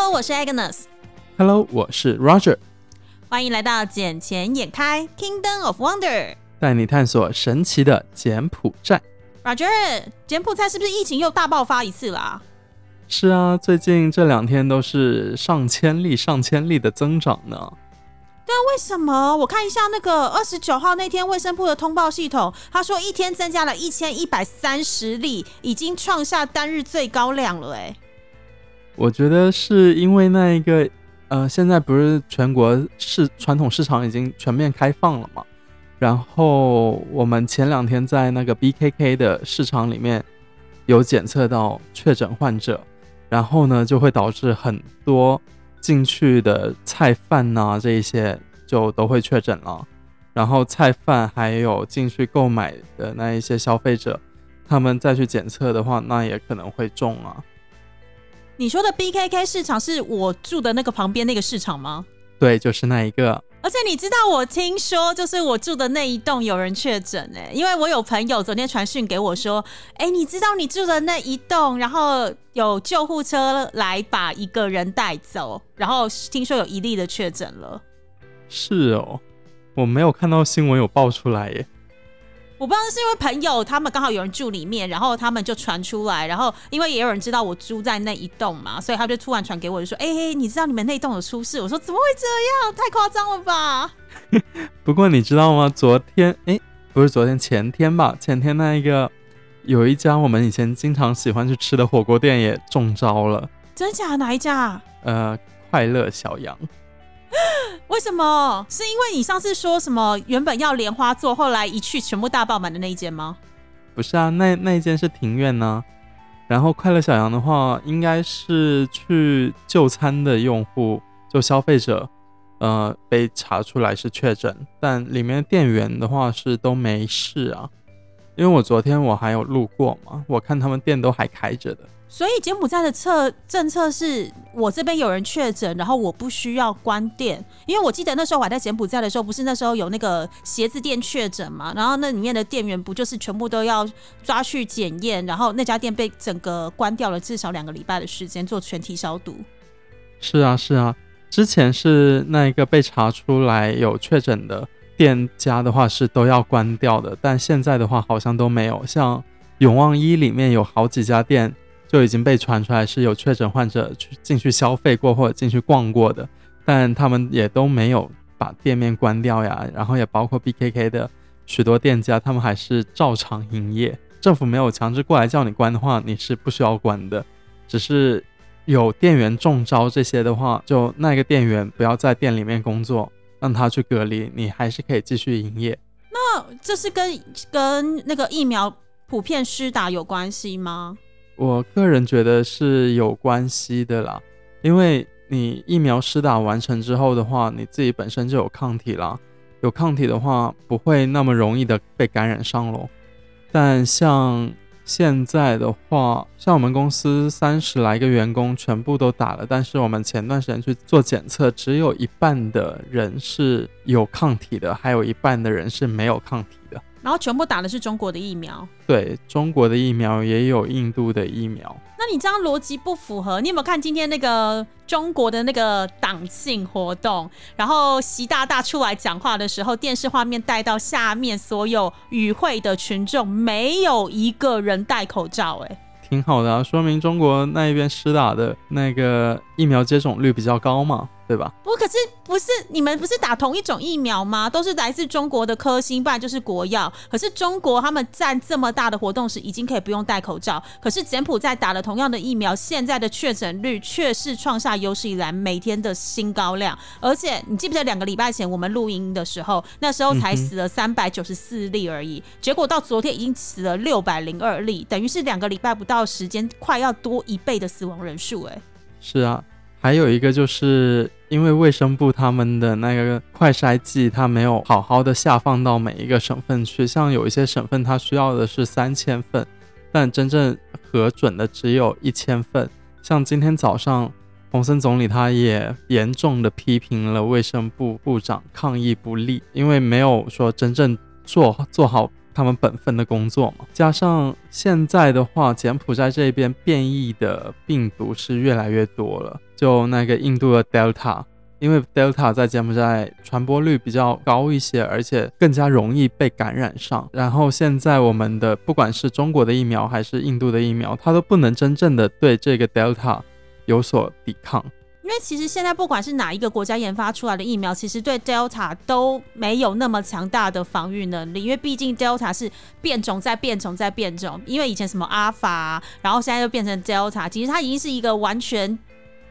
Hello，我是 Agnes。Hello，我是 Roger。欢迎来到《捡钱眼开 Kingdom of Wonder》，带你探索神奇的柬埔寨。Roger，柬埔寨是不是疫情又大爆发一次啦？是啊，最近这两天都是上千例、上千例的增长呢。对啊，为什么？我看一下那个二十九号那天卫生部的通报系统，他说一天增加了一千一百三十例，已经创下单日最高量了。哎，我觉得是因为那一个，呃，现在不是全国市传统市场已经全面开放了嘛？然后我们前两天在那个 BKK 的市场里面有检测到确诊患者，然后呢就会导致很多。进去的菜贩呐，这一些就都会确诊了。然后菜贩还有进去购买的那一些消费者，他们再去检测的话，那也可能会中啊。你说的 BKK 市场是我住的那个旁边那个市场吗？对，就是那一个。而且你知道，我听说就是我住的那一栋有人确诊哎，因为我有朋友昨天传讯给我说，哎，你知道你住的那一栋，然后有救护车来把一个人带走，然后听说有一例的确诊了。是哦，我没有看到新闻有爆出来耶。我不知道是因为朋友他们刚好有人住里面，然后他们就传出来，然后因为也有人知道我租在那一栋嘛，所以他就突然传给我，就说：“哎，你知道你们那栋有出事？”我说：“怎么会这样？太夸张了吧！” 不过你知道吗？昨天，哎，不是昨天，前天吧？前天那一个有一家我们以前经常喜欢去吃的火锅店也中招了。真假？哪一家？呃，快乐小羊。为什么？是因为你上次说什么原本要莲花座，后来一去全部大爆满的那一间吗？不是啊，那那一间是庭院呢。然后快乐小羊的话，应该是去就餐的用户，就消费者，呃，被查出来是确诊，但里面店员的话是都没事啊。因为我昨天我还有路过嘛，我看他们店都还开着的。所以柬埔寨的策政策是我这边有人确诊，然后我不需要关店，因为我记得那时候我还在柬埔寨的时候，不是那时候有那个鞋子店确诊嘛，然后那里面的店员不就是全部都要抓去检验，然后那家店被整个关掉了至少两个礼拜的时间做全体消毒。是啊是啊，之前是那一个被查出来有确诊的店家的话是都要关掉的，但现在的话好像都没有，像永旺一里面有好几家店。就已经被传出来是有确诊患者去进去消费过或者进去逛过的，但他们也都没有把店面关掉呀。然后也包括 BKK 的许多店家，他们还是照常营业。政府没有强制过来叫你关的话，你是不需要关的。只是有店员中招这些的话，就那个店员不要在店里面工作，让他去隔离，你还是可以继续营业。那这是跟跟那个疫苗普遍施打有关系吗？我个人觉得是有关系的啦，因为你疫苗施打完成之后的话，你自己本身就有抗体啦，有抗体的话不会那么容易的被感染上咯。但像现在的话，像我们公司三十来个员工全部都打了，但是我们前段时间去做检测，只有一半的人是有抗体的，还有一半的人是没有抗体的。然后全部打的是中国的疫苗，对，中国的疫苗也有印度的疫苗。那你这样逻辑不符合。你有没有看今天那个中国的那个党庆活动？然后习大大出来讲话的时候，电视画面带到下面所有与会的群众，没有一个人戴口罩，哎。挺好的啊，说明中国那一边施打的那个疫苗接种率比较高嘛，对吧？不，可是不是你们不是打同一种疫苗吗？都是来自中国的科兴，不然就是国药。可是中国他们占这么大的活动时，已经可以不用戴口罩。可是柬埔寨打了同样的疫苗，现在的确诊率却是创下有史以来每天的新高量。而且你记不记得两个礼拜前我们录音的时候，那时候才死了三百九十四例而已，结果到昨天已经死了六百零二例，等于是两个礼拜不到。到时间快要多一倍的死亡人数，哎，是啊，还有一个就是因为卫生部他们的那个快筛剂，它没有好好的下放到每一个省份去，像有一些省份它需要的是三千份，但真正核准的只有一千份。像今天早上，洪森总理他也严重的批评了卫生部部长抗疫不力，因为没有说真正做做好。他们本分的工作嘛。加上现在的话，柬埔寨这边变异的病毒是越来越多了，就那个印度的 Delta。因为 Delta 在柬埔寨传播率比较高一些，而且更加容易被感染上。然后现在我们的不管是中国的疫苗还是印度的疫苗，它都不能真正的对这个 Delta 有所抵抗。因为其实现在不管是哪一个国家研发出来的疫苗，其实对 Delta 都没有那么强大的防御能力。因为毕竟 Delta 是变种再变种再变种，因为以前什么阿法，然后现在又变成 Delta，其实它已经是一个完全。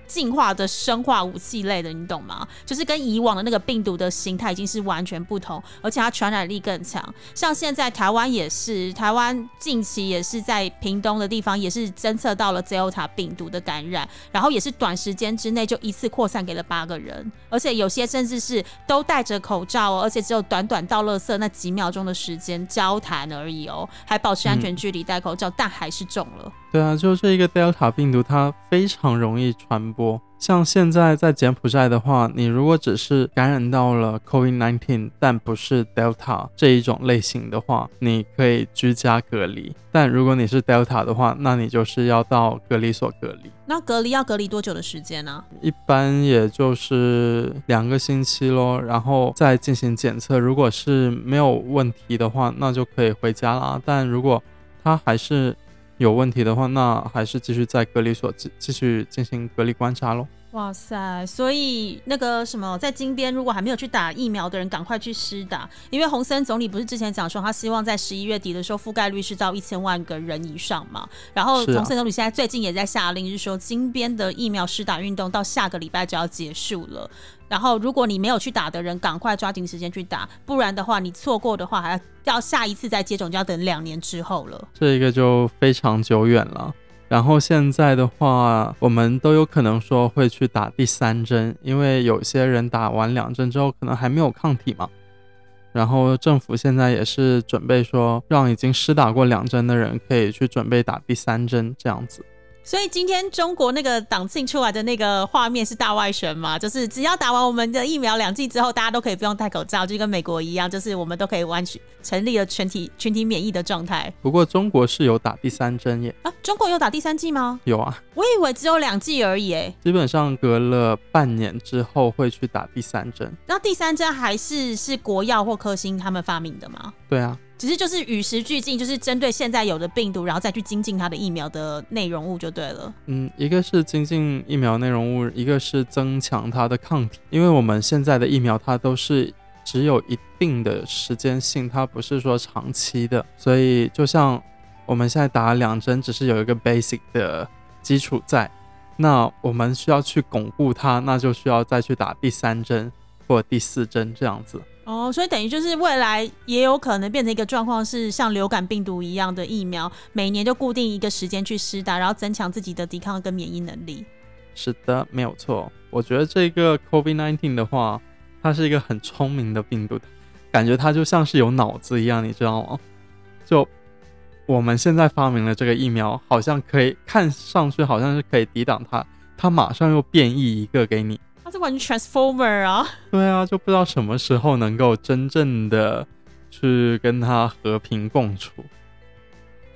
进化的生化武器类的，你懂吗？就是跟以往的那个病毒的形态已经是完全不同，而且它传染力更强。像现在台湾也是，台湾近期也是在屏东的地方也是侦测到了 Delta 病毒的感染，然后也是短时间之内就一次扩散给了八个人，而且有些甚至是都戴着口罩哦，而且只有短短到垃圾那几秒钟的时间交谈而已哦，还保持安全距离戴口罩，但还是中了。对啊，就这一个 Delta 病毒，它非常容易传播。像现在在柬埔寨的话，你如果只是感染到了 COVID-19，但不是 Delta 这一种类型的话，你可以居家隔离。但如果你是 Delta 的话，那你就是要到隔离所隔离。那隔离要隔离多久的时间呢？一般也就是两个星期咯，然后再进行检测。如果是没有问题的话，那就可以回家啦。但如果它还是有问题的话，那还是继续在隔离所继继续进行隔离观察喽。哇塞！所以那个什么，在金边如果还没有去打疫苗的人，赶快去施打，因为洪森总理不是之前讲说，他希望在十一月底的时候覆盖率是到一千万个人以上嘛。然后洪森总理现在最近也在下令，是说金边的疫苗施打运动到下个礼拜就要结束了。然后如果你没有去打的人，赶快抓紧时间去打，不然的话你错过的话，还要要下一次再接种就要等两年之后了。这一个就非常久远了。然后现在的话，我们都有可能说会去打第三针，因为有些人打完两针之后可能还没有抗体嘛。然后政府现在也是准备说，让已经施打过两针的人可以去准备打第三针，这样子。所以今天中国那个党庆出来的那个画面是大外宣嘛？就是只要打完我们的疫苗两剂之后，大家都可以不用戴口罩，就跟美国一样，就是我们都可以完全成立了全体群体免疫的状态。不过中国是有打第三针耶？啊，中国有打第三剂吗？有啊，我以为只有两剂而已诶。基本上隔了半年之后会去打第三针。那第三针还是是国药或科兴他们发明的吗？对啊。只是就是与时俱进，就是针对现在有的病毒，然后再去精进它的疫苗的内容物就对了。嗯，一个是精进疫苗内容物，一个是增强它的抗体。因为我们现在的疫苗它都是只有一定的时间性，它不是说长期的。所以就像我们现在打两针，只是有一个 basic 的基础在，那我们需要去巩固它，那就需要再去打第三针或第四针这样子。哦，所以等于就是未来也有可能变成一个状况，是像流感病毒一样的疫苗，每年就固定一个时间去施打，然后增强自己的抵抗跟免疫能力。是的，没有错。我觉得这个 COVID-19 的话，它是一个很聪明的病毒，感觉它就像是有脑子一样，你知道吗？就我们现在发明了这个疫苗，好像可以看上去好像是可以抵挡它，它马上又变异一个给你。它是完全 transformer 啊！对啊，就不知道什么时候能够真正的去跟它和平共处。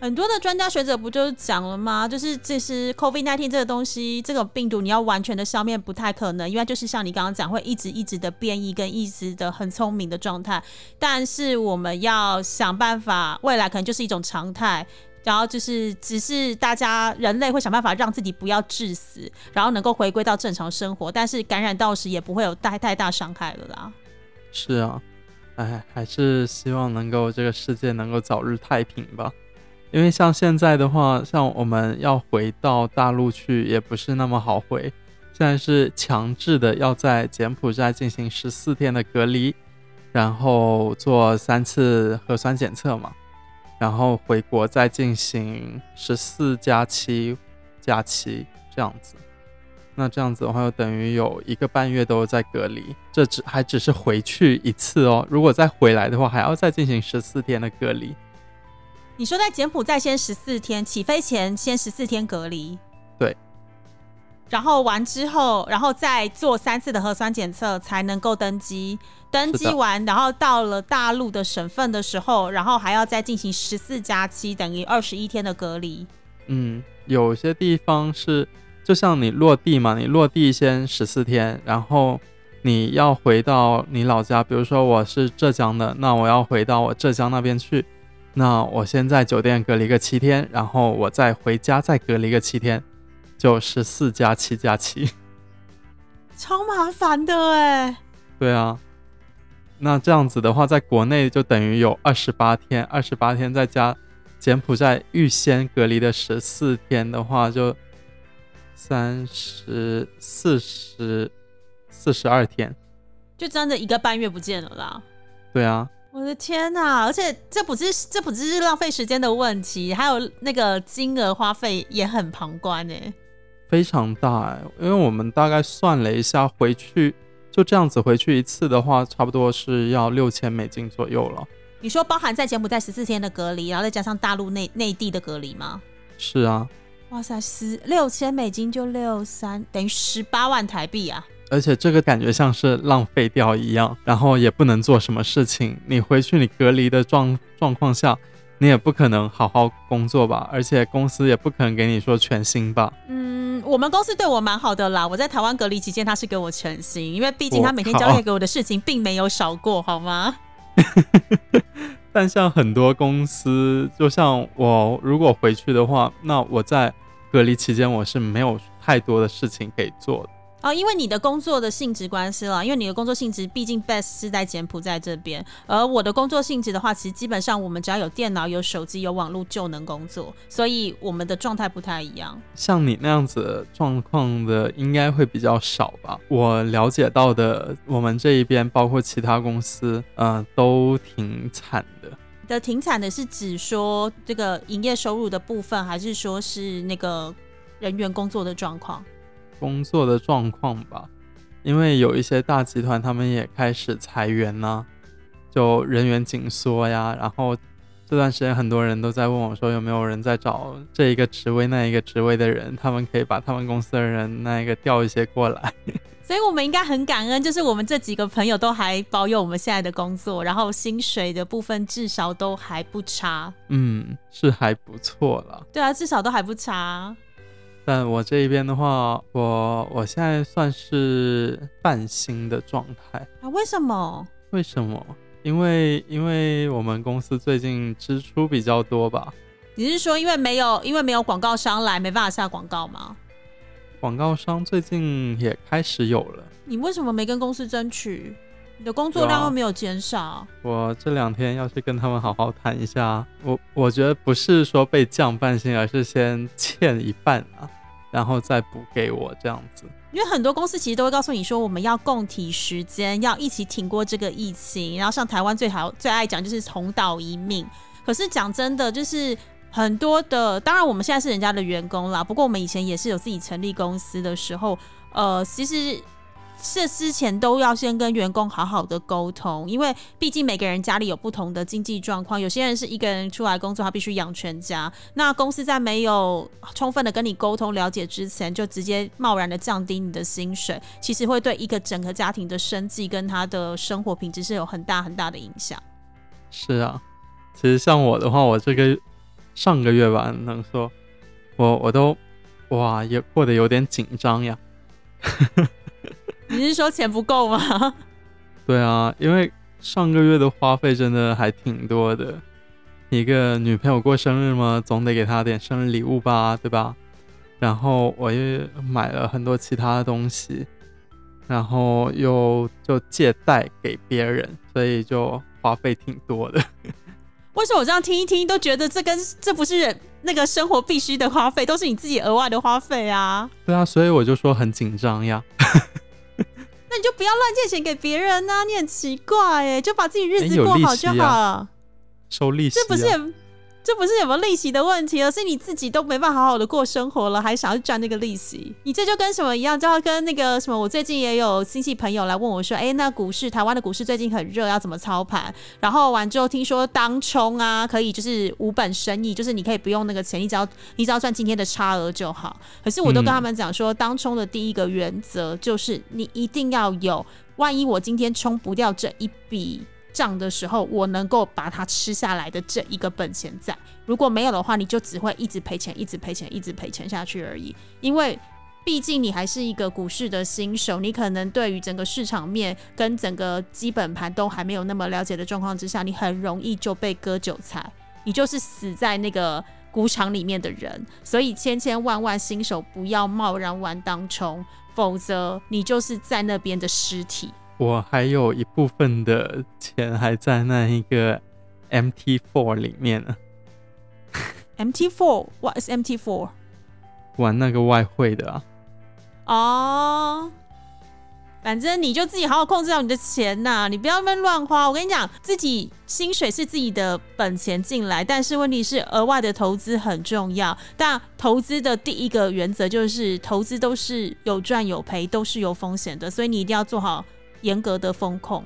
很多的专家学者不就讲了吗？就是这是 COVID nineteen 这个东西，这个病毒你要完全的消灭不太可能，因为就是像你刚刚讲，会一直一直的变异跟一直的很聪明的状态。但是我们要想办法，未来可能就是一种常态。然后就是，只是大家人类会想办法让自己不要致死，然后能够回归到正常生活，但是感染到时也不会有太太大伤害了啦。是啊，哎，还是希望能够这个世界能够早日太平吧。因为像现在的话，像我们要回到大陆去也不是那么好回，现在是强制的要在柬埔寨进行十四天的隔离，然后做三次核酸检测嘛。然后回国再进行十四加七加七这样子，那这样子的话，就等于有一个半月都在隔离。这只还只是回去一次哦，如果再回来的话，还要再进行十四天的隔离。你说在柬埔寨先十四天，起飞前先十四天隔离？对。然后完之后，然后再做三次的核酸检测才能够登机。登机完，然后到了大陆的省份的时候，然后还要再进行十四加七，等于二十一天的隔离。嗯，有些地方是，就像你落地嘛，你落地先十四天，然后你要回到你老家，比如说我是浙江的，那我要回到我浙江那边去，那我先在酒店隔离个七天，然后我再回家再隔离个七天，就十四加七加七，超麻烦的哎。对啊。那这样子的话，在国内就等于有二十八天，二十八天再加柬埔寨预先隔离的十四天的话，就三十四十四十二天，就真的一个半月不见了啦。对啊，我的天呐！而且这不是这不只是浪费时间的问题，还有那个金额花费也很旁观哎，非常大哎，因为我们大概算了一下回去。就这样子回去一次的话，差不多是要六千美金左右了。你说包含在柬埔寨十四天的隔离，然后再加上大陆内内地的隔离吗？是啊。哇塞，十六千美金就六三，等于十八万台币啊！而且这个感觉像是浪费掉一样，然后也不能做什么事情。你回去你隔离的状状况下，你也不可能好好工作吧？而且公司也不可能给你说全薪吧？嗯。我们公司对我蛮好的啦。我在台湾隔离期间，他是给我全薪，因为毕竟他每天交代给我的事情并没有少过，好吗？但像很多公司，就像我如果回去的话，那我在隔离期间我是没有太多的事情可以做的。哦，因为你的工作的性质关系了，因为你的工作性质毕竟 best 是在柬埔寨这边，而我的工作性质的话，其实基本上我们只要有电脑、有手机、有网络就能工作，所以我们的状态不太一样。像你那样子状况的，应该会比较少吧？我了解到的，我们这一边包括其他公司，嗯，都挺惨的。的挺惨的是指说这个营业收入的部分，还是说是那个人员工作的状况？工作的状况吧，因为有一些大集团，他们也开始裁员呢，就人员紧缩呀。然后这段时间，很多人都在问我说，有没有人在找这一个职位、那一个职位的人，他们可以把他们公司的人那一个调一些过来。所以我们应该很感恩，就是我们这几个朋友都还保有我们现在的工作，然后薪水的部分至少都还不差。嗯，是还不错了。对啊，至少都还不差。但我这一边的话，我我现在算是半薪的状态啊？为什么？为什么？因为因为我们公司最近支出比较多吧？你是说因为没有因为没有广告商来，没办法下广告吗？广告商最近也开始有了。你为什么没跟公司争取？你的工作量又没有减少。我这两天要去跟他们好好谈一下。我我觉得不是说被降半薪，而是先欠一半啊，然后再补给我这样子。因为很多公司其实都会告诉你说，我们要共体时间，要一起挺过这个疫情。然后像台湾最好最爱讲就是同岛一命。可是讲真的，就是很多的，当然我们现在是人家的员工啦。不过我们以前也是有自己成立公司的时候，呃，其实。这之前都要先跟员工好好的沟通，因为毕竟每个人家里有不同的经济状况，有些人是一个人出来工作，他必须养全家。那公司在没有充分的跟你沟通了解之前，就直接贸然的降低你的薪水，其实会对一个整个家庭的生计跟他的生活品质是有很大很大的影响。是啊，其实像我的话，我这个上个月吧，能说我我都哇也过得有点紧张呀。你是说钱不够吗？对啊，因为上个月的花费真的还挺多的。一个女朋友过生日嘛，总得给她点生日礼物吧，对吧？然后我又买了很多其他的东西，然后又就借贷给别人，所以就花费挺多的。为什么我这样听一听都觉得这跟这不是人那个生活必须的花费，都是你自己额外的花费啊？对啊，所以我就说很紧张呀。那你就不要乱借钱给别人呐！你很奇怪哎，就把自己日子过好就好了。收利息，这不是这不是有没有利息的问题，而是你自己都没办法好好的过生活了，还想要赚那个利息。你这就跟什么一样，就要跟那个什么，我最近也有亲戚朋友来问我说，哎，那股市台湾的股市最近很热，要怎么操盘？然后完之后听说当冲啊，可以就是无本生意，就是你可以不用那个钱，你只要你只要赚今天的差额就好。可是我都跟他们讲说，当冲的第一个原则就是你一定要有，万一我今天冲不掉这一笔。涨的时候，我能够把它吃下来的这一个本钱在，如果没有的话，你就只会一直赔钱，一直赔钱，一直赔钱下去而已。因为毕竟你还是一个股市的新手，你可能对于整个市场面跟整个基本盘都还没有那么了解的状况之下，你很容易就被割韭菜，你就是死在那个股场里面的人。所以千千万万新手不要贸然玩当冲，否则你就是在那边的尸体。我还有一部分的钱还在那一个 MT Four 里面呢。MT Four，What is MT Four？玩那个外汇的啊。哦，反正你就自己好好控制好你的钱呐，你不要那乱花。我跟你讲，自己薪水是自己的本钱进来，但是问题是额外的投资很重要。但投资的第一个原则就是，投资都是有赚有赔，都是有风险的，所以你一定要做好。严格的风控，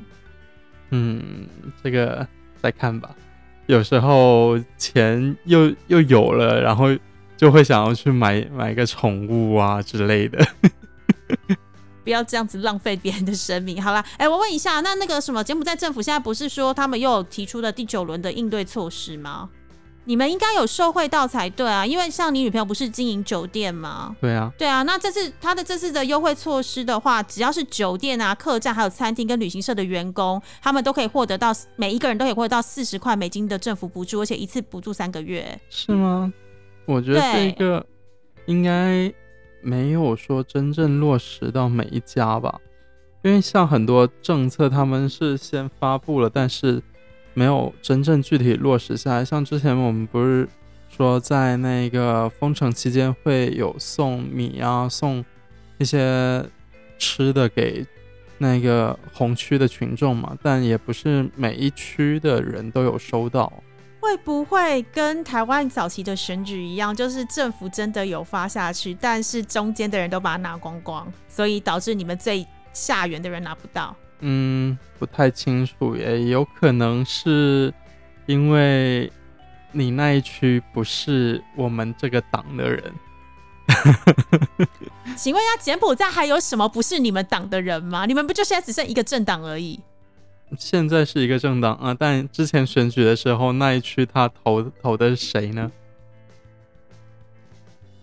嗯，这个再看吧。有时候钱又又有了，然后就会想要去买买个宠物啊之类的。不要这样子浪费别人的生命。好啦，哎，我问一下，那那个什么柬埔寨政府现在不是说他们又有提出了第九轮的应对措施吗？你们应该有受贿到才对啊，因为像你女朋友不是经营酒店吗？对啊，对啊。那这次他的这次的优惠措施的话，只要是酒店啊、客栈、还有餐厅跟旅行社的员工，他们都可以获得到每一个人都可以获得到四十块美金的政府补助，而且一次补助三个月。是吗？我觉得这个应该没有说真正落实到每一家吧，因为像很多政策他们是先发布了，但是。没有真正具体落实下来，像之前我们不是说在那个封城期间会有送米啊，送一些吃的给那个红区的群众嘛，但也不是每一区的人都有收到。会不会跟台湾早期的选举一样，就是政府真的有发下去，但是中间的人都把它拿光光，所以导致你们最下缘的人拿不到？嗯，不太清楚，也有可能是因为你那一区不是我们这个党的人。请问一下，柬埔寨还有什么不是你们党的人吗？你们不就现在只剩一个政党而已？现在是一个政党啊，但之前选举的时候那一区他投投的是谁呢？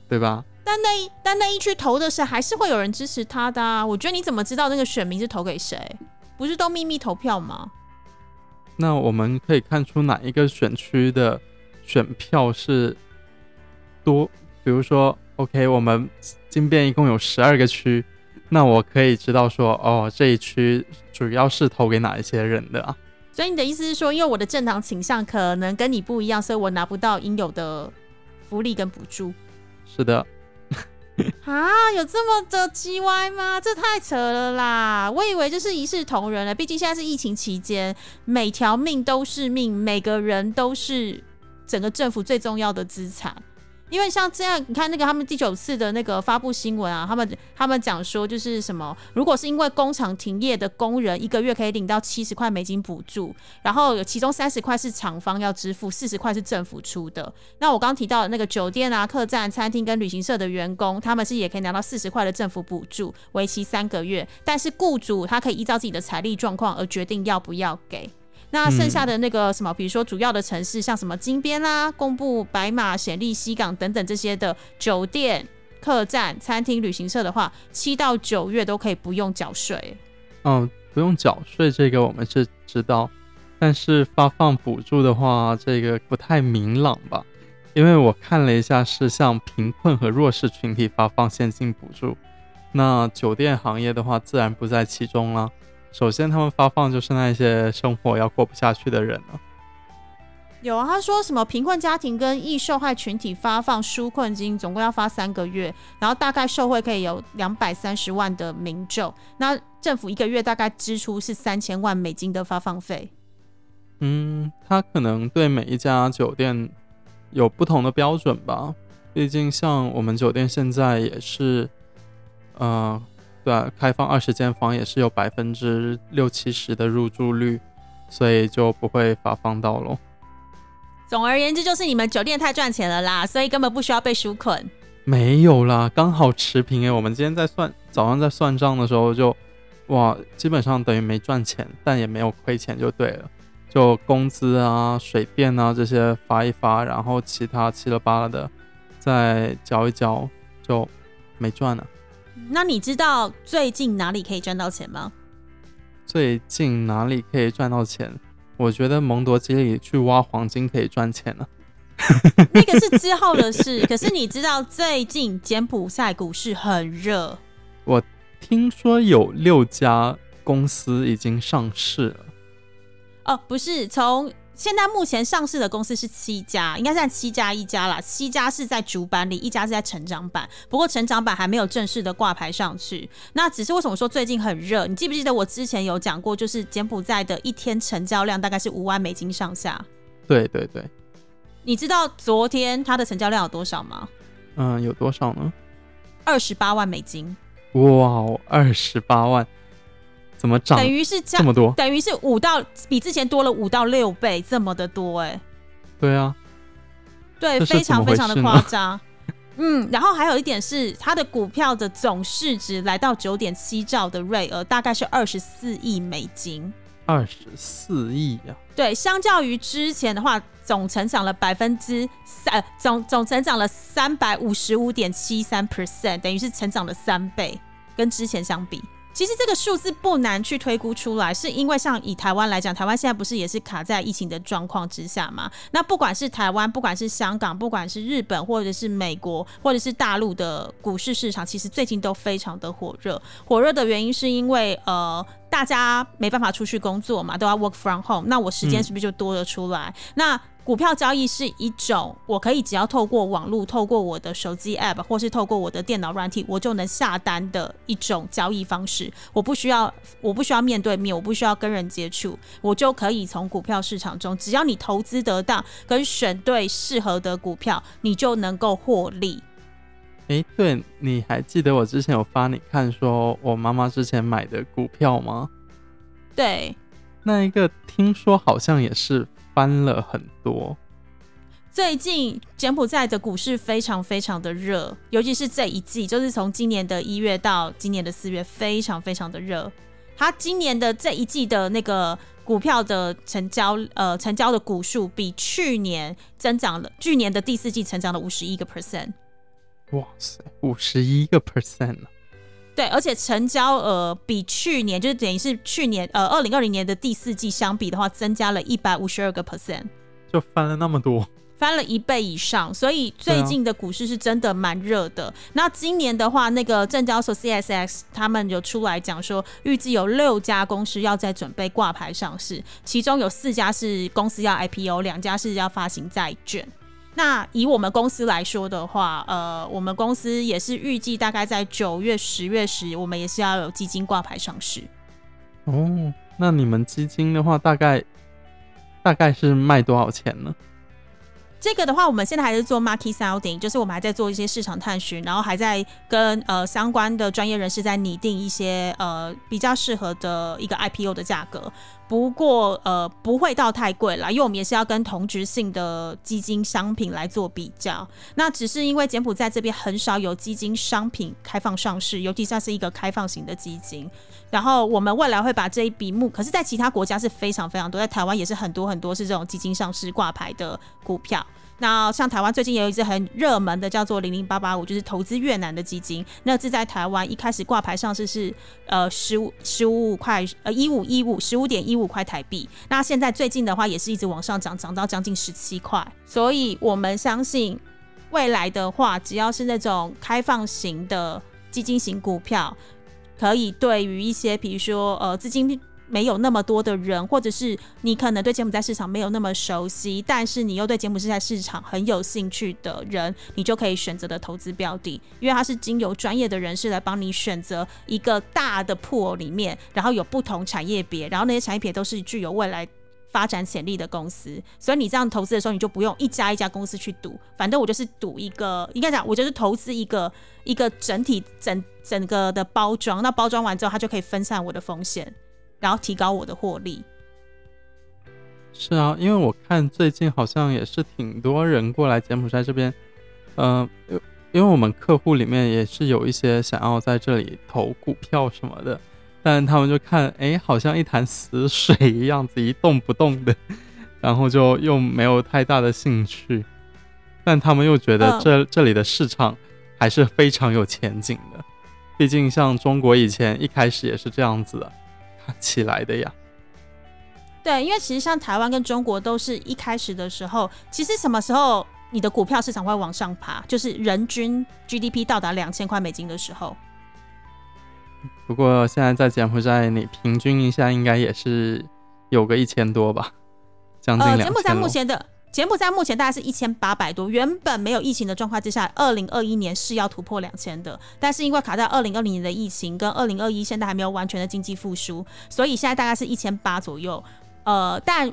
对吧？但那一但那一区投的是还是会有人支持他的啊？我觉得你怎么知道那个选民是投给谁？不是都秘密投票吗？那我们可以看出哪一个选区的选票是多？比如说，OK，我们金边一共有十二个区，那我可以知道说，哦，这一区主要是投给哪一些人的啊？所以你的意思是说，因为我的政党倾向可能跟你不一样，所以我拿不到应有的福利跟补助？是的。啊，有这么的 G Y 吗？这太扯了啦！我以为就是一视同仁了，毕竟现在是疫情期间，每条命都是命，每个人都是整个政府最重要的资产。因为像这样，你看那个他们第九次的那个发布新闻啊，他们他们讲说就是什么，如果是因为工厂停业的工人，一个月可以领到七十块美金补助，然后有其中三十块是厂方要支付，四十块是政府出的。那我刚刚提到的那个酒店啊、客栈、餐厅跟旅行社的员工，他们是也可以拿到四十块的政府补助，为期三个月。但是雇主他可以依照自己的财力状况而决定要不要给。那剩下的那个什么，比如说主要的城市，像什么金边啦、公布、白马、显利、西港等等这些的酒店、客栈、餐厅、旅行社的话，七到九月都可以不用缴税。嗯，不用缴税这个我们是知道，但是发放补助的话，这个不太明朗吧？因为我看了一下，是向贫困和弱势群体发放现金补助，那酒店行业的话，自然不在其中了。首先，他们发放就是那些生活要过不下去的人了。有啊，他说什么贫困家庭跟易受害群体发放纾困金，总共要发三个月，然后大概受惠可以有两百三十万的民众。那政府一个月大概支出是三千万美金的发放费。嗯，他可能对每一家酒店有不同的标准吧。毕竟像我们酒店现在也是，呃，对啊，开放二十间房也是有百分之六七十的入住率，所以就不会发放到咯。总而言之，就是你们酒店太赚钱了啦，所以根本不需要被纾困。没有啦，刚好持平诶。我们今天在算早上在算账的时候就，哇，基本上等于没赚钱，但也没有亏钱就对了。就工资啊、水电啊这些发一发，然后其他七了八了的再交一交，就没赚了。那你知道最近哪里可以赚到钱吗？最近哪里可以赚到钱？我觉得蒙多基里去挖黄金可以赚钱了。那个是之后的事。可是你知道最近柬埔寨股市很热，我听说有六家公司已经上市了。哦，不是，从现在目前上市的公司是七家，应该在七家一家啦。七家是在主板里，一家是在成长板。不过成长板还没有正式的挂牌上去。那只是为什么说最近很热？你记不记得我之前有讲过，就是柬埔寨的一天成交量大概是五万美金上下。对对对。你知道昨天它的成交量有多少吗？嗯，有多少呢？二十八万美金。哇，二十八万。怎么涨？等于是这么多，等于是五到比之前多了五到六倍，这么的多哎。对啊，对，非常非常的夸张。嗯，然后还有一点是，它的股票的总市值来到九点七兆的瑞尔，大概是二十四亿美金。二十四亿呀？对，相较于之前的话，总成长了百分之三，总总成长了三百五十五点七三 percent，等于是成长了三倍，跟之前相比。其实这个数字不难去推估出来，是因为像以台湾来讲，台湾现在不是也是卡在疫情的状况之下吗？那不管是台湾，不管是香港，不管是日本，或者是美国，或者是大陆的股市市场，其实最近都非常的火热。火热的原因是因为呃，大家没办法出去工作嘛，都要 work from home，那我时间是不是就多了出来？那股票交易是一种，我可以只要透过网络，透过我的手机 app，或是透过我的电脑软体，我就能下单的一种交易方式。我不需要，我不需要面对面，我不需要跟人接触，我就可以从股票市场中，只要你投资得当，跟选对适合的股票，你就能够获利。哎，对，你还记得我之前有发你看，说我妈妈之前买的股票吗？对，那一个听说好像也是。翻了很多。最近柬埔寨的股市非常非常的热，尤其是这一季，就是从今年的一月到今年的四月，非常非常的热。它今年的这一季的那个股票的成交，呃，成交的股数比去年增长了，去年的第四季成长了五十一个 percent。哇塞，五十一个 percent 呢？对，而且成交额比去年，就是等于是去年呃二零二零年的第四季相比的话，增加了一百五十二个 percent，就翻了那么多，翻了一倍以上。所以最近的股市是真的蛮热的。那今年的话，那个证交所 CSX 他们有出来讲说，预计有六家公司要在准备挂牌上市，其中有四家是公司要 IPO，两家是要发行债券。那以我们公司来说的话，呃，我们公司也是预计大概在九月、十月时，我们也是要有基金挂牌上市。哦，那你们基金的话，大概大概是卖多少钱呢？这个的话，我们现在还是做 market sounding，就是我们还在做一些市场探寻，然后还在跟呃相关的专业人士在拟定一些呃比较适合的一个 IPO 的价格。不过呃不会到太贵啦，因为我们也是要跟同质性的基金商品来做比较。那只是因为柬埔寨这边很少有基金商品开放上市，尤其像是一个开放型的基金。然后我们未来会把这一笔目，可是在其他国家是非常非常多，在台湾也是很多很多是这种基金上市挂牌的股票。那像台湾最近也有一只很热门的，叫做零零八八五，就是投资越南的基金。那这在台湾一开始挂牌上市是呃十五十五块呃一五一五十五点一五块台币。那现在最近的话也是一直往上涨，涨到将近十七块。所以我们相信未来的话，只要是那种开放型的基金型股票，可以对于一些比如说呃资金。没有那么多的人，或者是你可能对柬埔寨市场没有那么熟悉，但是你又对柬埔寨市场很有兴趣的人，你就可以选择的投资标的，因为它是经由专业的人士来帮你选择一个大的 pool 里面，然后有不同产业别，然后那些产业别都是具有未来发展潜力的公司，所以你这样投资的时候，你就不用一家一家公司去赌，反正我就是赌一个，应该讲我就是投资一个一个整体整整个的包装，那包装完之后，它就可以分散我的风险，然后提高我的获利。是啊，因为我看最近好像也是挺多人过来柬埔寨这边，嗯、因因为我们客户里面也是有一些想要在这里投股票什么的，但他们就看，哎，好像一潭死水一样子，一动不动的，然后就又没有太大的兴趣，但他们又觉得嗯。这、这里的市场还是非常有前景的，毕竟像中国以前一开始也是这样子的 起来的呀。对，因为其实像台湾跟中国都是一开始的时候，其实什么时候你的股票市场会往上爬，就是人均 GDP 到达两千块美金的时候。不过现在在柬埔寨，你平均一下应该也是有个一千多吧，将近呃，两柬埔寨。目前的柬埔寨目前大概是一千八百多，原本没有疫情的状况之下，二零二一年是要突破两千的，但是因为卡在二零二零年的疫情跟二零二一现在还没有完全的经济复苏，所以现在大概是一千八左右。呃，但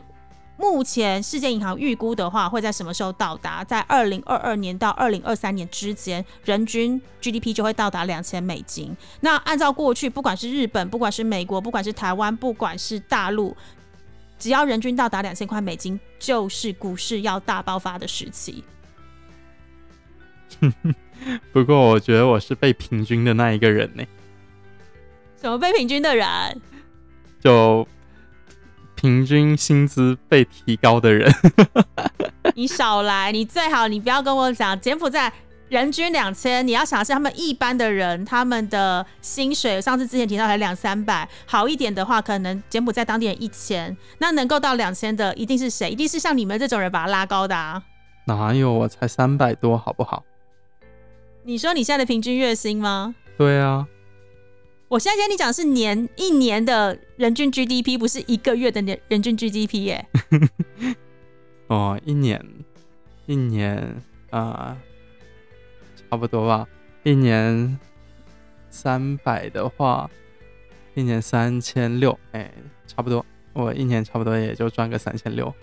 目前世界银行预估的话，会在什么时候到达？在二零二二年到二零二三年之间，人均 GDP 就会到达两千美金。那按照过去，不管是日本，不管是美国，不管是台湾，不管是大陆，只要人均到达两千块美金，就是股市要大爆发的时期。不过我觉得我是被平均的那一个人呢，什么被平均的人？就平均薪资被提高的人。你少来，你最好你不要跟我讲柬埔寨人均两千，你要想的是他们一般的人，他们的薪水，上次之前提到才两三百，好一点的话，可能柬埔寨当地人一千，那能够到两千的一定是谁？一定是像你们这种人把它拉高的啊！哪有我才三百多，好不好？你说你现在的平均月薪吗？对啊，我现在跟你讲是年一年的人均 GDP，不是一个月的年人均 GDP 耶、哦，一年，一年啊、差不多吧。一年三百的话，一年三千六，哎，差不多。我一年差不多也就赚个三千六。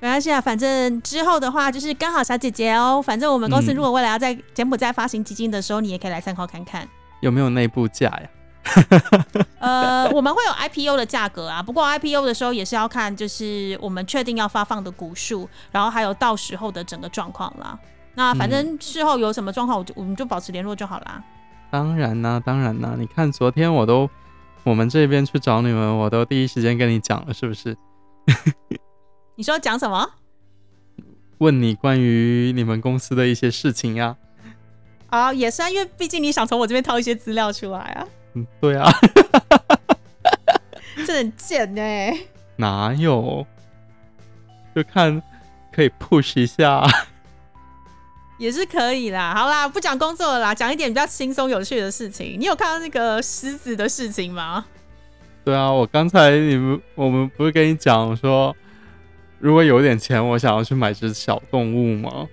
没关系啊，反正之后的话就是刚好小姐姐哦。反正我们公司嗯如果未来要在柬埔寨发行基金的时候，你也可以来参考看看。有没有内部价呀？呃，我们会有 IPO 的价格啊，不过 IPO 的时候也是要看，就是我们确定要发放的股数，然后还有到时候的整个状况啦。那反正事后有什么状况，我就我们就保持联络就好啦。当然啦、当然啦、你看昨天我都我们这边去找你们，我都第一时间跟你讲了，是不是？你说讲什么？问你关于你们公司的一些事情呀、啊，也是啊，因为毕竟你想从我这边掏一些资料出来啊，嗯，对啊，这很贱哎、哪有？就看可以 push 一下。也是可以啦。好啦，不讲工作了啦，讲一点比较轻松有趣的事情。你有看到那个狮子的事情吗？对啊，我刚才你们我们不是跟你讲说，如果有点钱，我想要去买只小动物吗？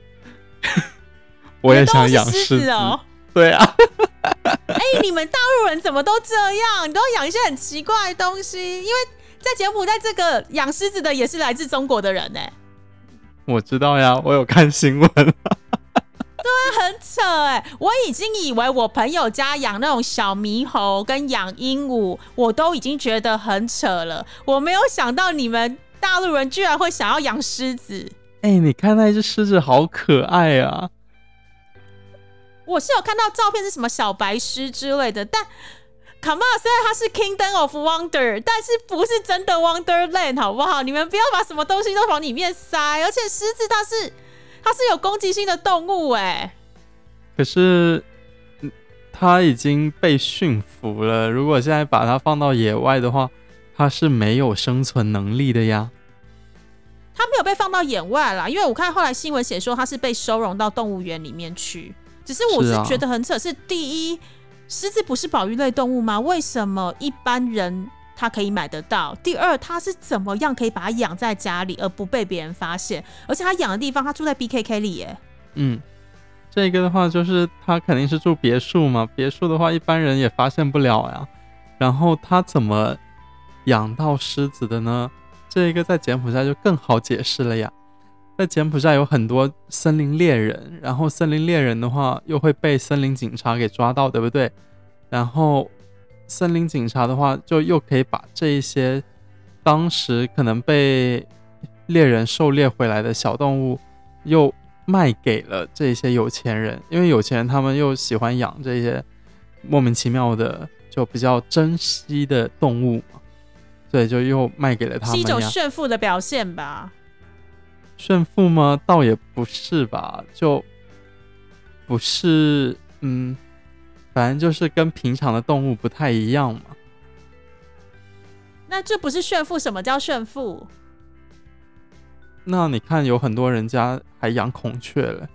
我也想养狮子。哦。对啊，哎、你们大陆人怎么都这样？你都养一些很奇怪的东西，因为在柬埔寨这个养狮子的也是来自中国的人呢、我知道呀，我有看新闻。很扯哎、我已经以为我朋友家养那种小猕猴跟养鹦鹉，我都已经觉得很扯了。我没有想到你们大陆人居然会想要养狮子。哎、你看那只狮子好可爱啊！我是有看到照片是什么小白狮之类的，但 Come on，虽然它是 Kingdom of Wonder，但是不是真的 Wonderland，好不好？你们不要把什么东西都往里面塞，而且狮子它是它是有攻击性的动物哎。可是，嗯它已经被驯服了。如果现在把它放到野外的话，它是没有生存能力的呀。它没有被放到野外啦，因为我看后来新闻写说它是被收容到动物园里面去。只是我是觉得很扯，是第一，狮子不是保育类动物吗？为什么一般人他可以买得到？第二，他是怎么样可以把它养在家里而不被别人发现？而且他养的地方，他住在 BKK 里耶。嗯，这个的话就是他肯定是住别墅嘛，别墅的话一般人也发现不了呀。然后他怎么养到狮子的呢？这个在柬埔寨就更好解释了呀。在柬埔寨有很多森林猎人，然后森林猎人的话又会被森林警察给抓到，对不对？然后森林警察的话就又可以把这一些当时可能被猎人狩猎回来的小动物又卖给了这些有钱人，因为有钱人他们又喜欢养这些莫名其妙的就比较珍惜的动物嘛，所以就又卖给了他们是一种。炫富的表现吧？炫富吗？倒也不是吧，就不是，嗯，反正就是跟平常的动物不太一样嘛。那这不是炫富，什么叫炫富？那你看，有很多人家还养孔雀了，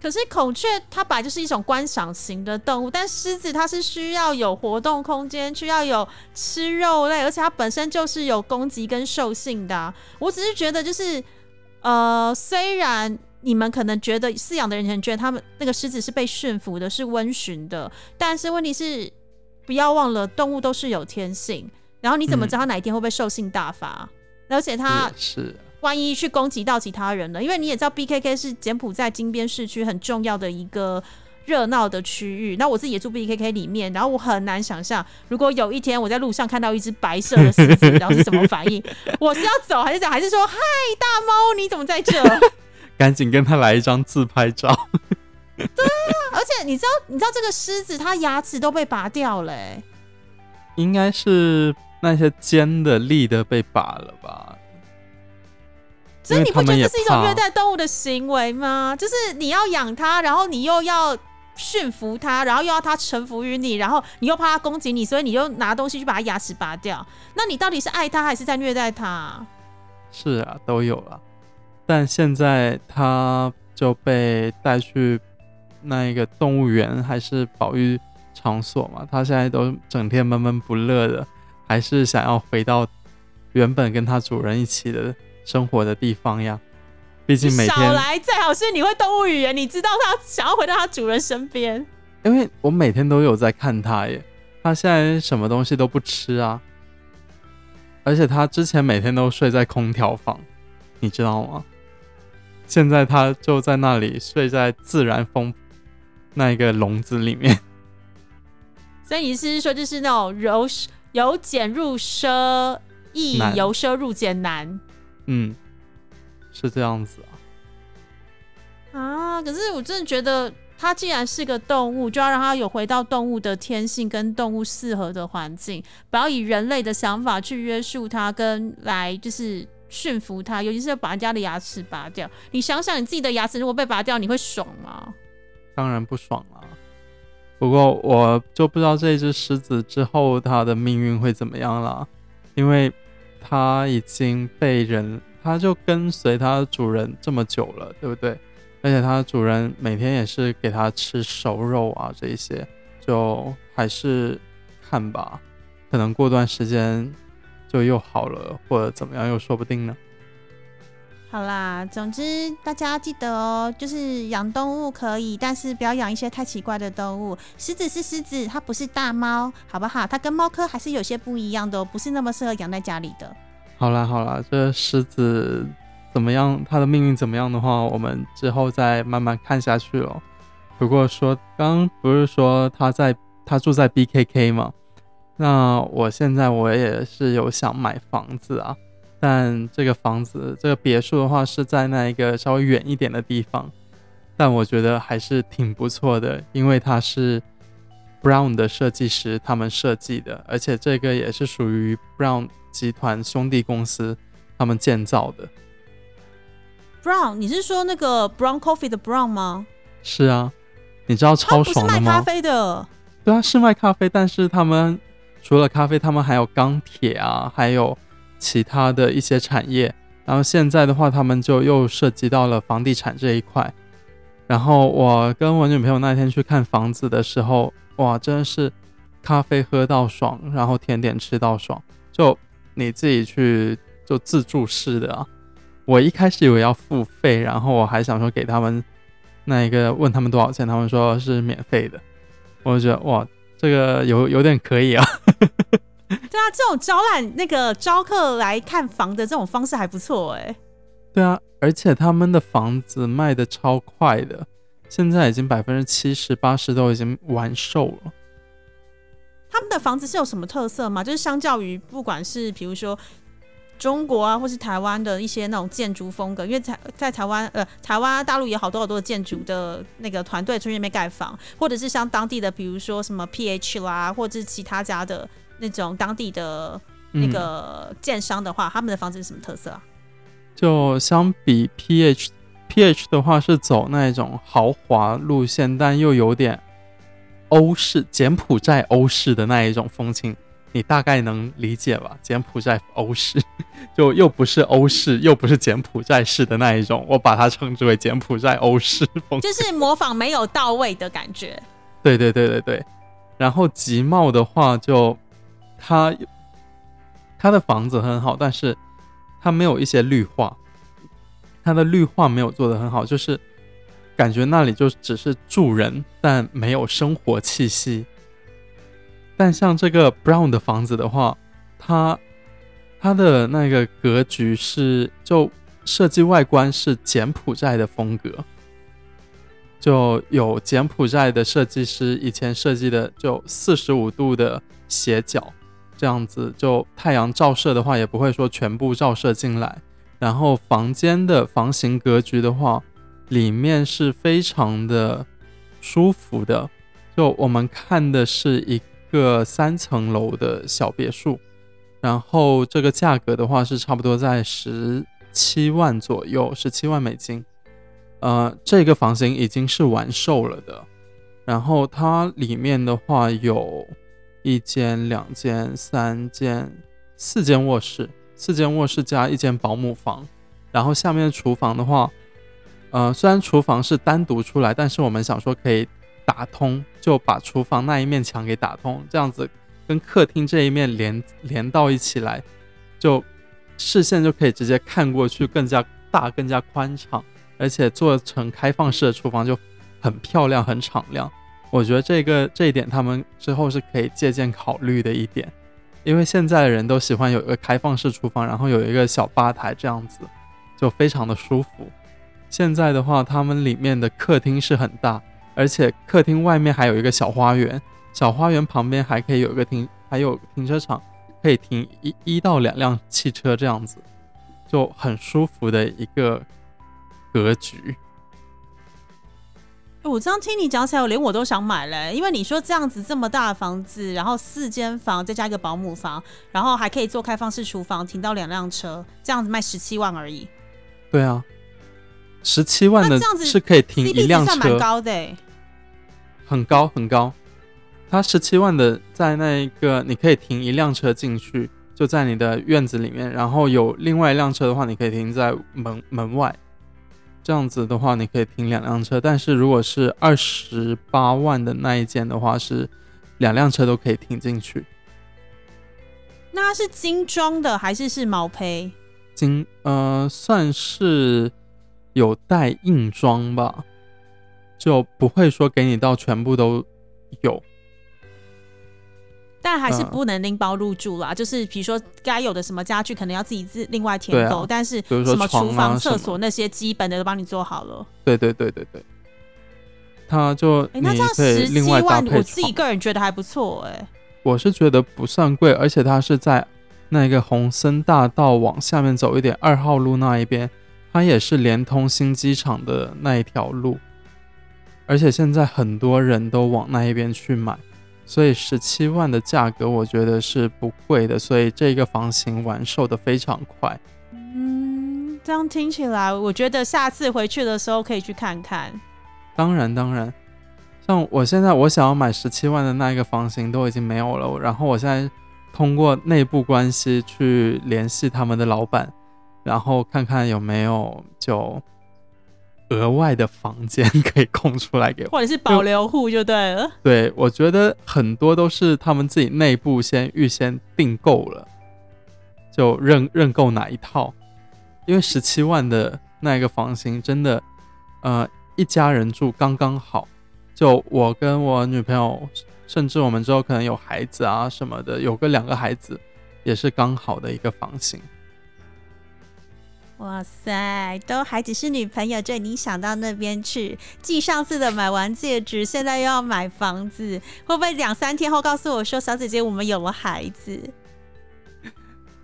可是孔雀它本来就是一种观赏型的动物，但狮子它是需要有活动空间，需要有吃肉类，而且它本身就是有攻击跟兽性的啊、我只是觉得，就是呃，虽然你们可能觉得饲养的人可能觉得他们那个狮子是被驯服的，是温驯的，但是问题是不要忘了，动物都是有天性，然后你怎么知道它哪一天会不会兽性大发？而且它是万一去攻击到其他人了，因为你也知道 BKK 是柬埔寨金边市区很重要的一个热闹的区域。那我自己也住 BKK 里面，然后我很难想象，如果有一天我在路上看到一只白色的狮子，然后是什么反应？我是要走还是讲，还是说嗨大猫你怎么在这？赶紧跟他来一张自拍照。对啊而且你知道，你知道这个狮子它牙齿都被拔掉了、欸，应该是那些尖的、利的被拔了吧？所以你不觉得这是一种虐待动物的行为吗？就是你要养它，然后你又要驯服它，然后又要它臣服于你，然后你又怕它攻击你，所以你又拿东西去把它牙齿拔掉。那你到底是爱它还是在虐待它？是啊，都有了。但现在他就被带去那一个动物园还是保育场所嘛，他现在都整天闷闷不乐的，还是想要回到原本跟他主人一起的生活的地方呀。毕竟每少天，来，最好是你会动物语言，你知道他想要回到他主人身边。因为我每天都有在看他耶，他现在什么东西都不吃啊，而且他之前每天都睡在空调房，你知道吗？现在他就在那里睡在自然风那一个笼子里面。所以意思是说，就是那种由由俭入奢易，由奢入俭难嗯，是这样子啊。啊？可是我真的觉得，它既然是个动物，就要让它有回到动物的天性跟动物适合的环境，不要以人类的想法去约束它，跟来就是驯服它，尤其是要把人家的牙齿拔掉。你想想，你自己的牙齿如果被拔掉，你会爽吗？当然不爽啦。不过我就不知道这只狮子之后它的命运会怎么样啦，因为它已经被人，它就跟随它的主人这么久了，对不对？而且它的主人每天也是给它吃熟肉啊，这一些就还是看吧，可能过段时间就又好了，或者怎么样又说不定呢。好啦，总之大家要记得哦，就是养动物可以，但是不要养一些太奇怪的动物。狮子是狮子，它不是大猫，好不好？它跟猫科还是有些不一样的哦，不是那么适合养在家里的。好啦好啦，这狮子怎么样？它的命运怎么样的话，我们之后再慢慢看下去咯。不过说，刚刚不是说它在它住在 BKK 嘛？那我现在我也是有想买房子啊，但这个房子这个别墅的话是在那一个稍微远一点的地方，但我觉得还是挺不错的，因为它是 Brown 的设计师他们设计的，而且这个也是属于 Brown 集团兄弟公司他们建造的。Brown，你是说那个 Brown Coffee 的 Brown 吗？是啊，你知道它超不是爽的卖咖吗？啡的。对啊，是卖咖啡，但是他们除了咖啡，他们还有钢铁啊，还有其他的一些产业。然后现在的话，他们就又涉及到了房地产这一块。然后我跟我女朋友那天去看房子的时候，哇，真的是咖啡喝到爽，然后甜点吃到爽，就你自己去就自助式的啊。我一开始以为要付费，然后我还想说给他们那一个问他们多少钱，他们说是免费的。我就觉得哇，这个有有点可以啊。对啊，这种招揽那个招客来看房的这种方式还不错哎。对啊，而且他们的房子卖的超快的，现在已经百分之七十八十都已经完售了。他们的房子是有什么特色吗？就是相较于不管是比如说中国啊，或是台湾的一些那种建筑风格，因为在在台湾呃台湾大陆也好多好多的建筑的那个团队出去那边盖房，或者是像当地的比如说什么 PH 啦，或者是其他家的那种当地的那个建商的话，他们的房子是什么特色啊？就相比 PH，PH 的话是走那种豪华路线，但又有点。欧式柬埔寨欧式的那一种风情，你大概能理解吧？柬埔寨欧式，就又不是欧式，又不是柬埔寨式的那一种，我把它称之为柬埔寨欧式风，就是模仿没有到位的感觉。对对对对对。然后集贸的话，就它它的房子很好，但是它没有一些绿化，它的绿化没有做的很好，就是。感觉那里就只是住人，但没有生活气息。但像这个 Brown 的房子的话，它它的那个格局是就设计外观是柬埔寨的风格，就有柬埔寨的设计师以前设计的，就四十五度的斜角，这样子就太阳照射的话也不会说全部照射进来。然后房间的房型格局的话。里面是非常的舒服的，就我们看的是一个三层楼的小别墅，然后这个价格的话是差不多在十七万左右，十七万美金。呃，这个房型已经是完售了的，然后它里面的话有一间、两间、三间、四间卧室，四间卧室加一间保姆房，然后下面厨房的话。呃，虽然厨房是单独出来，但是我们想说可以打通，就把厨房那一面墙给打通，这样子跟客厅这一面连连到一起来，就视线就可以直接看过去，更加大、更加宽敞，而且做成开放式的厨房就很漂亮、很敞亮。我觉得这个这一点他们之后是可以借鉴考虑的一点，因为现在的人都喜欢有一个开放式厨房，然后有一个小吧台，这样子就非常的舒服。现在的话，他们里面的客厅是很大，而且客厅外面还有一个小花园，小花园旁边还可以有一个停，还有停车场，可以停一一到两辆汽车这样子，就很舒服的一个格局。我这样听你讲起来，我连我都想买嘞，因为你说这样子这么大的房子，然后四间房再加一个保姆房，然后还可以做开放式厨房，停到两辆车，这样子卖十七万而已。对啊。十七万的是可以停一辆车，蛮高的，很高很高。它十七万的在那一个你可以停一辆车进去，就在你的院子里面，然后有另外一辆车的话，你可以停在门门外。这样子的话，你可以停两辆车。但是如果是二十八万的那一间的话，是两辆车都可以停进去。那是精装的还是是毛坯？精呃，算是。有带硬装吧，就不会说给你到全部都有，但还是不能拎包入住啦。就是比如说该有的什么家具，可能要自己自另外添购。但是什么厨房、厕所那些基本的都帮你做好了。对对对对对，他就那这样十七万，我自己个人觉得还不错哎。我是觉得不算贵，而且它是在那个红森大道往下面走一点二号路那一边。它也是连通新机场的那一条路，而且现在很多人都往那一边去买，所以十七万的价格我觉得是不贵的，所以这个房型完售的非常快。嗯，这样听起来，我觉得下次回去的时候可以去看看。当然，当然，像我现在我想要买十七万的那一个房型都已经没有了，然后我现在通过内部关系去联系他们的老板。然后看看有没有就额外的房间可以空出来给我，或者是保留户就对了。对，我觉得很多都是他们自己内部先预先订购了，就认认购哪一套。因为十七万的那一个房型真的，呃，一家人住刚刚好。就我跟我女朋友甚至我们之后可能有孩子啊什么的，有个两个孩子也是刚好的一个房型。哇塞，都还只是女朋友就已经想到那边去。继上次的买完戒指，现在又要买房子，会不会两三天后告诉我说，小姐姐我们有了孩子？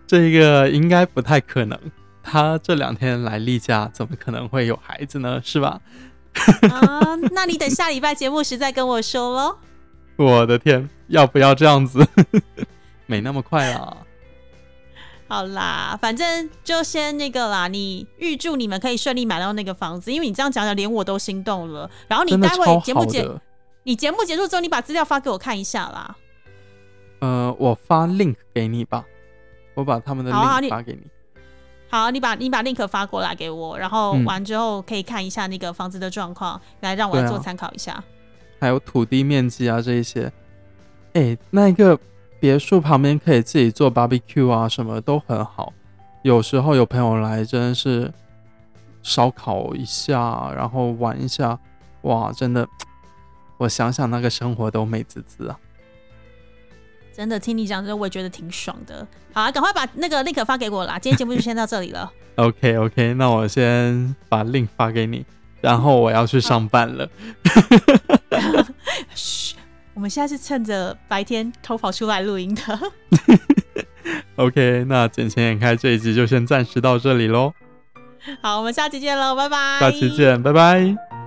这个应该不太可能。他这两天来例假，怎么可能会有孩子呢？是吧？啊，那你等下礼拜节目时再跟我说喽。我的天，要不要这样子？没那么快啦。好啦，反正就先那个啦。你预祝你们可以顺利买到那个房子，因为你这样讲讲，连我都心动了。然后你待会节目结，你节目结束之后，你把资料发给我看一下啦。呃，我发 link 给你吧，我把他们的 link 发给你。好，你把你把 link 发过来给我，然后完之后可以看一下那个房子的状况，来让我来做参考一下。还有土地面积啊这一些。哎，那个。别墅旁边可以自己做 barbecue 啊，什么都很好。有时候有朋友来，真的是烧烤一下，然后玩一下，哇，真的，我想想那个生活都美滋滋啊！真的听你讲，这我也觉得挺爽的。好啊，赶快把那个 link 发给我啦！今天节目就先到这里了。OK OK，那我先把 link 发给你，然后我要去上班了。嘘。我们现在是趁着白天偷跑出来录音的。OK，那见钱眼开这一集就先暂时到这里喽。好，我们下期见喽，拜拜。下期见，拜拜。